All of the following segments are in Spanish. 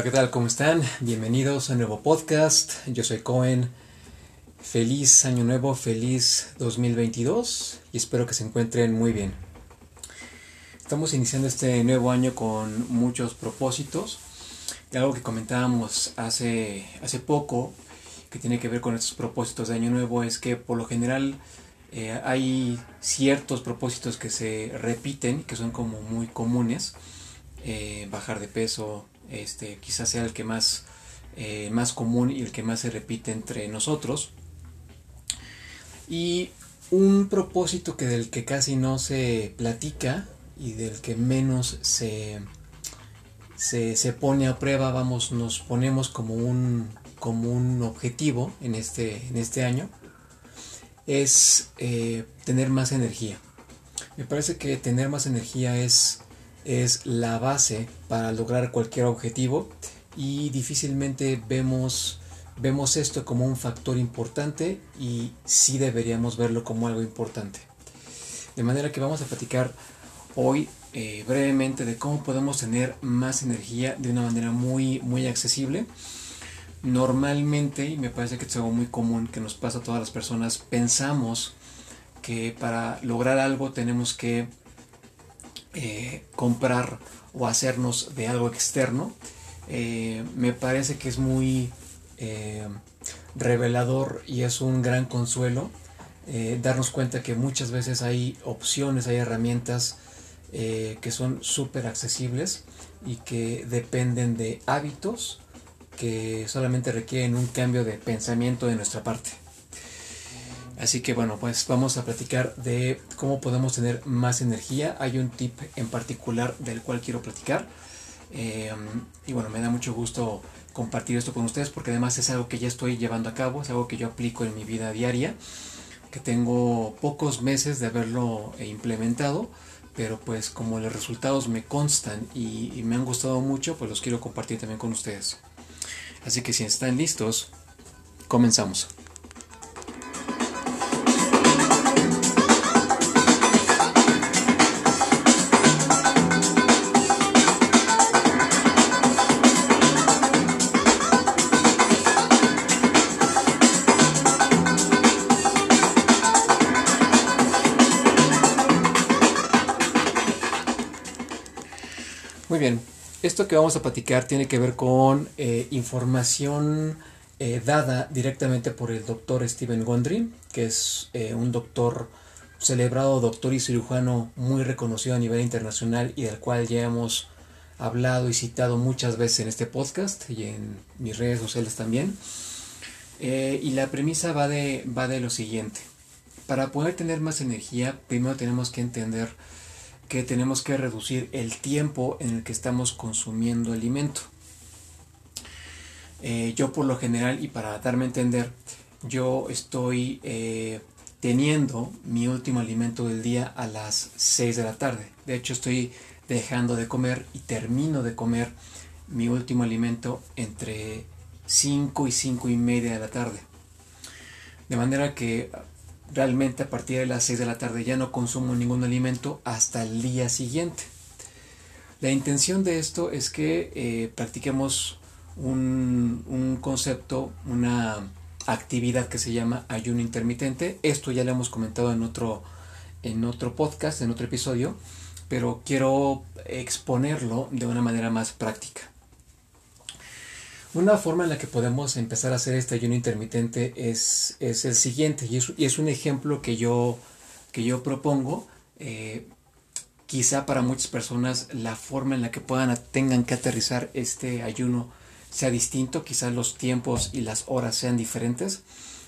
Hola, ¿qué tal? ¿Cómo están? Bienvenidos a un nuevo podcast. Yo soy Cohen. Feliz año nuevo, feliz 2022 y espero que se encuentren muy bien. Estamos iniciando este nuevo año con muchos propósitos. Y algo que comentábamos hace, hace poco que tiene que ver con estos propósitos de año nuevo es que por lo general eh, hay ciertos propósitos que se repiten, que son como muy comunes. Eh, bajar de peso, este, quizás sea el que más, eh, más común y el que más se repite entre nosotros. Y un propósito que del que casi no se platica y del que menos se, se, pone a prueba, vamos, nos ponemos como un, como un objetivo en este, en este año, es eh, tener más energía. Me parece que tener más energía es es la base para lograr cualquier objetivo y difícilmente vemos, vemos esto como un factor importante y sí deberíamos verlo como algo importante. De manera que vamos a platicar hoy eh, brevemente de cómo podemos tener más energía de una manera muy, muy accesible. Normalmente, y me parece que es algo muy común que nos pasa a todas las personas, pensamos que para lograr algo tenemos que eh, comprar o hacernos de algo externo, eh, me parece que es muy eh, revelador y es un gran consuelo darnos cuenta que muchas veces hay opciones, hay herramientas que son súper accesibles y que dependen de hábitos que solamente requieren un cambio de pensamiento de nuestra parte. Así que bueno, pues vamos a platicar de cómo podemos tener más energía. Hay un tip en particular del cual quiero platicar. Eh, y bueno, me da mucho gusto compartir esto con ustedes porque además es algo que ya estoy llevando a cabo, es algo que yo aplico en mi vida diaria, que tengo pocos meses de haberlo implementado, pero pues como los resultados me constan y me han gustado mucho, pues los quiero compartir también con ustedes. Así que si están listos, comenzamos. Muy bien, esto que vamos a platicar tiene que ver con eh, información eh, dada directamente por el doctor Steven Gondry, que es eh, un doctor celebrado, doctor y cirujano muy reconocido a nivel internacional y del cual ya hemos hablado y citado muchas veces en este podcast y en mis redes sociales también. y la premisa va de, va de lo siguiente. Para poder tener más energía, primero tenemos que entender que tenemos que reducir el tiempo en el que estamos consumiendo alimento. Eh, yo por lo general, y para darme a entender, yo estoy eh, teniendo mi último alimento del día a las 6 de la tarde. De hecho, estoy dejando de comer y termino de comer mi último alimento entre 5 y 5 y media de la tarde. De manera que realmente a partir de las 6 de la tarde ya no consumo ningún alimento hasta el día siguiente. La intención de esto es que eh, practiquemos un, un, concepto, una actividad que se llama ayuno intermitente. Esto ya lo hemos comentado en otro, en otro podcast, en otro episodio, pero quiero exponerlo de una manera más práctica. Una forma en la que podemos empezar a hacer este ayuno intermitente es, es el siguiente, y es, y es, un ejemplo que yo, que yo propongo. Eh, quizá para muchas personas la forma en la que puedan, tengan que aterrizar este ayuno sea distinto, quizás los tiempos y las horas sean diferentes.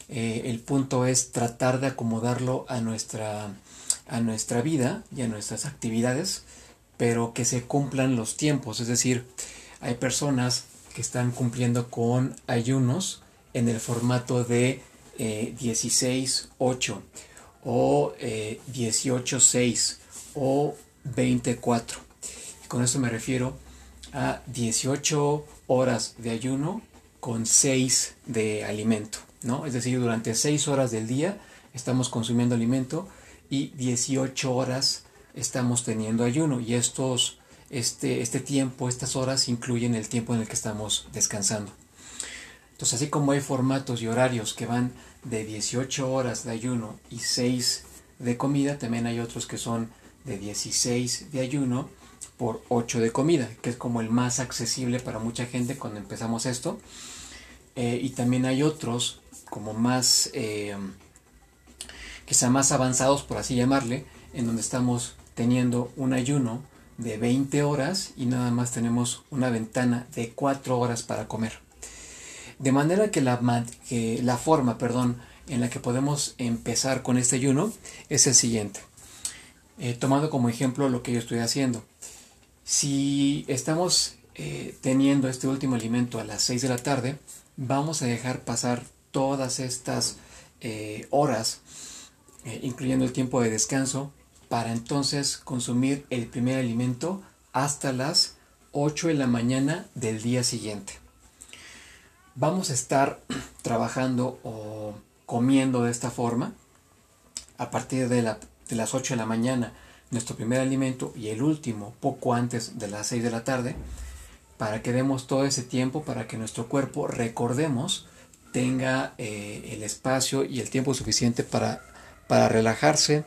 Eh, el punto es tratar de acomodarlo a nuestra, a nuestra vida y a nuestras actividades, pero que se cumplan los tiempos. Es decir, hay personas que están cumpliendo con ayunos en el formato de 16-8 eh, o 18-6 eh, o 24. con esto me refiero a 18 horas de ayuno con 6 de alimento, ¿no? Es decir, durante 6 horas del día estamos consumiendo alimento y 18 horas estamos teniendo ayuno y estos este, este tiempo, estas horas incluyen el tiempo en el que estamos descansando. Entonces, así como hay formatos y horarios que van de 18 horas de ayuno y 6 de comida, también hay otros que son de 16 de ayuno por 8 de comida, que es como el más accesible para mucha gente cuando empezamos esto. Eh, y también hay otros como más, eh, quizá más avanzados, por así llamarle, en donde estamos teniendo un ayuno de 20 horas y nada más tenemos una ventana de 4 horas para comer. De manera que la, la forma, perdón, en la que podemos empezar con este ayuno es el siguiente. Eh, tomando como ejemplo lo que yo estoy haciendo. Si estamos eh, teniendo este último alimento a las 6 de la tarde, vamos a dejar pasar todas estas eh, horas, incluyendo el tiempo de descanso, para entonces consumir el primer alimento hasta las 8 de la mañana del día siguiente. Vamos a estar trabajando o comiendo de esta forma a partir de, las 8 de la mañana nuestro primer alimento y el último poco antes de las 6 de la tarde para que demos todo ese tiempo para que nuestro cuerpo recordemos tenga eh, el espacio y el tiempo suficiente para, para relajarse,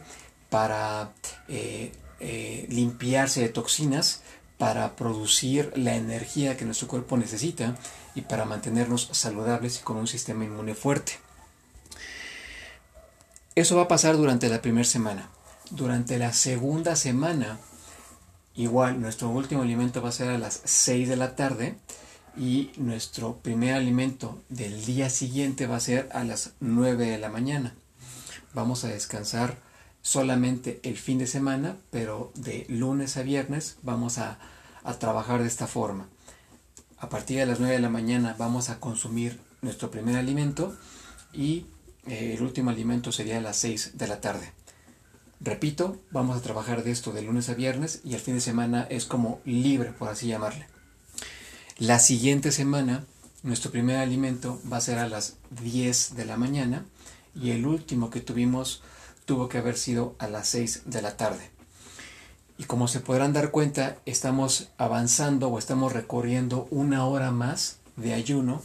para eh, eh, limpiarse de toxinas, para producir la energía que nuestro cuerpo necesita y para mantenernos saludables y con un sistema inmune fuerte. Eso va a pasar durante la primera semana. Durante la segunda semana, igual nuestro último alimento va a ser a las 6 de la tarde y nuestro primer alimento del día siguiente va a ser a las 9 de la mañana. Vamos a descansar solamente el fin de semana, pero de lunes a viernes vamos a, trabajar de esta forma. A partir de las 9 de la mañana vamos a consumir nuestro primer alimento y eh, el último alimento sería a las 6 de la tarde. Repito, vamos a trabajar de esto de lunes a viernes y el fin de semana es como libre, por así llamarle. La siguiente semana, nuestro primer alimento va a ser a las 10 de la mañana y el último que tuvimos tuvo que haber sido a las 6 de la tarde. Y como se podrán dar cuenta, estamos avanzando o estamos recorriendo una hora más de ayuno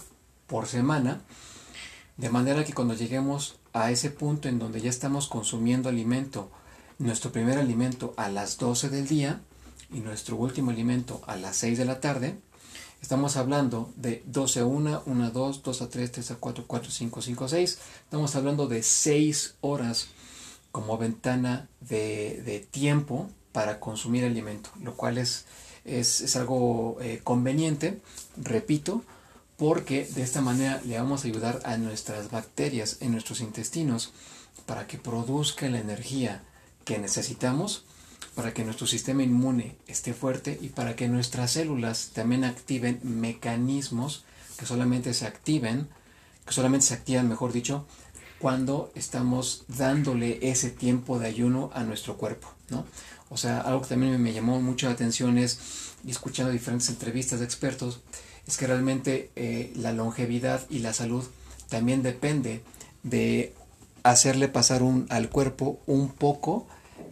por semana de manera que cuando lleguemos a ese punto en donde ya estamos consumiendo alimento, nuestro primer alimento a las 12 del día y nuestro último alimento a las 6 de la tarde, estamos hablando de 12 a 1, 1 a 2, 2 a 3, 3 a 4, 4 a 5, 5 a 6. Estamos hablando de 6 horas como ventana de, tiempo para consumir alimento, lo cual es, es, algo eh, conveniente, repito, porque de esta manera le vamos a ayudar a nuestras bacterias en nuestros intestinos para que produzca la energía que necesitamos para que nuestro sistema inmune esté fuerte y para que nuestras células también activen mecanismos que solamente se activen, que solamente se activan, mejor dicho, cuando estamos dándole ese tiempo de ayuno a nuestro cuerpo, ¿no? O sea, algo que también me llamó mucho la atención es, escuchando diferentes entrevistas de expertos, es que realmente eh, la longevidad y la salud también depende de hacerle pasar un, al cuerpo un poco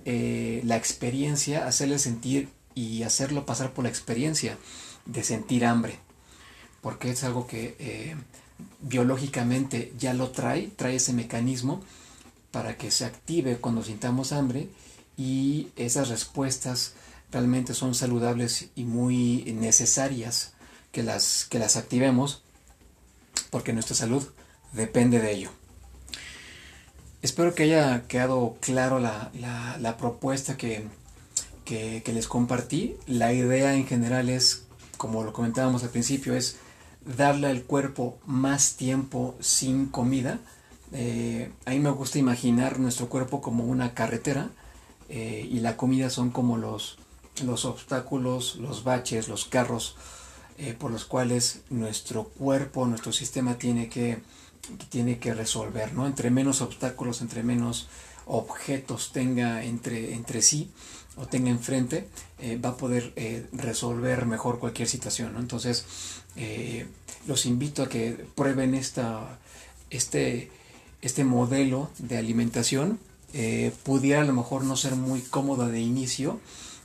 eh, la experiencia, hacerle sentir y hacerlo pasar por la experiencia de sentir hambre, porque es algo que eh, biológicamente ya lo trae, trae ese mecanismo para que se active cuando sintamos hambre y esas respuestas realmente son saludables y muy necesarias que las, que las activemos porque nuestra salud depende de ello. Espero que haya quedado claro la, propuesta que, que, les compartí. La idea en general es, como lo comentábamos al principio, es darle al cuerpo más tiempo sin comida. Eh, a mí me gusta imaginar nuestro cuerpo como una carretera eh, y la comida son como los, los obstáculos, los baches, los carros eh, por los cuales nuestro cuerpo, nuestro sistema tiene que, tiene que resolver, ¿no? Entre menos obstáculos, entre menos objetos tenga entre, entre sí o tenga enfrente, eh, va a poder eh, resolver mejor cualquier situación, Entonces, los invito a que prueben esta, este, este modelo de alimentación. pudiera a lo mejor no ser muy cómodo de inicio,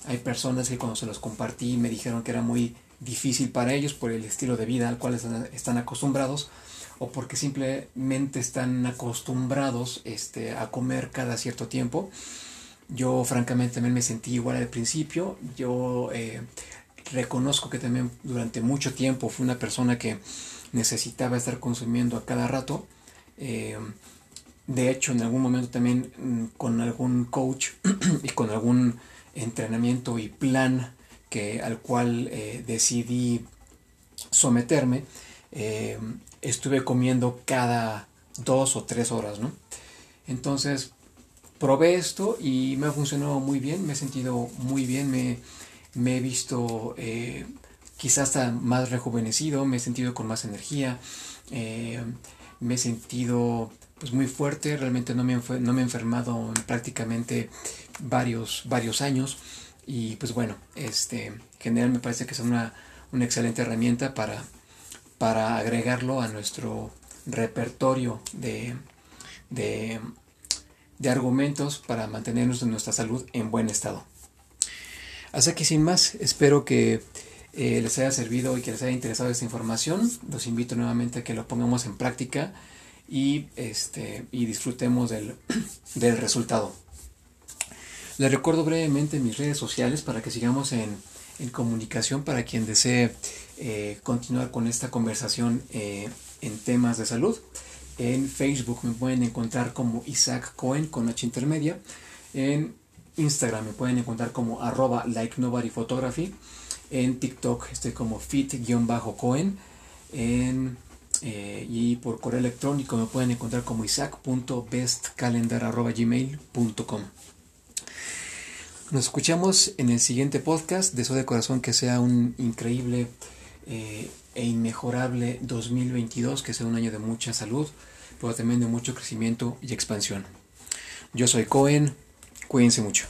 Hay personas que cuando se los compartí me dijeron que era muy difícil para ellos por el estilo de vida al cual están acostumbrados o porque simplemente están acostumbrados este, a comer cada cierto tiempo. Yo francamente también me sentí igual al principio. Yo eh, reconozco que también durante mucho tiempo fui una persona que necesitaba estar consumiendo a cada rato. Eh, de hecho, en algún momento también mm, con algún coach y con algún entrenamiento y plan que, al cual eh, decidí someterme, estuve comiendo cada dos o tres horas, ¿no? Entonces, probé esto y me ha funcionado muy bien, me he sentido muy bien, me, he visto eh, quizás hasta más rejuvenecido, me he sentido con más energía, me he sentido pues muy fuerte, realmente no me, no me he enfermado en prácticamente varios, varios años y pues bueno, este, en general me parece que es una, una excelente herramienta para, para agregarlo a nuestro repertorio de, de, argumentos para mantenernos en nuestra salud en buen estado. Así que sin más, espero que eh, les haya servido y que les haya interesado esta información. Los invito nuevamente a que lo pongamos en práctica y, este, y disfrutemos del, del resultado. Les recuerdo brevemente mis redes sociales para que sigamos en, en comunicación para quien desee eh, continuar con esta conversación eh, en temas de salud. En Facebook me pueden encontrar como Isaac Cohen con H intermedia. En Instagram me pueden encontrar como arroba like nobody photography. En TikTok estoy como fit-cohen. En eh, y por correo electrónico me pueden encontrar como isaac.bestcalendar.gmail.com Nos escuchamos en el siguiente podcast. Deseo de corazón que sea un increíble eh, e inmejorable 2022, que sea un año de mucha salud, pero también de mucho crecimiento y expansión. Yo soy Cohen, cuídense mucho.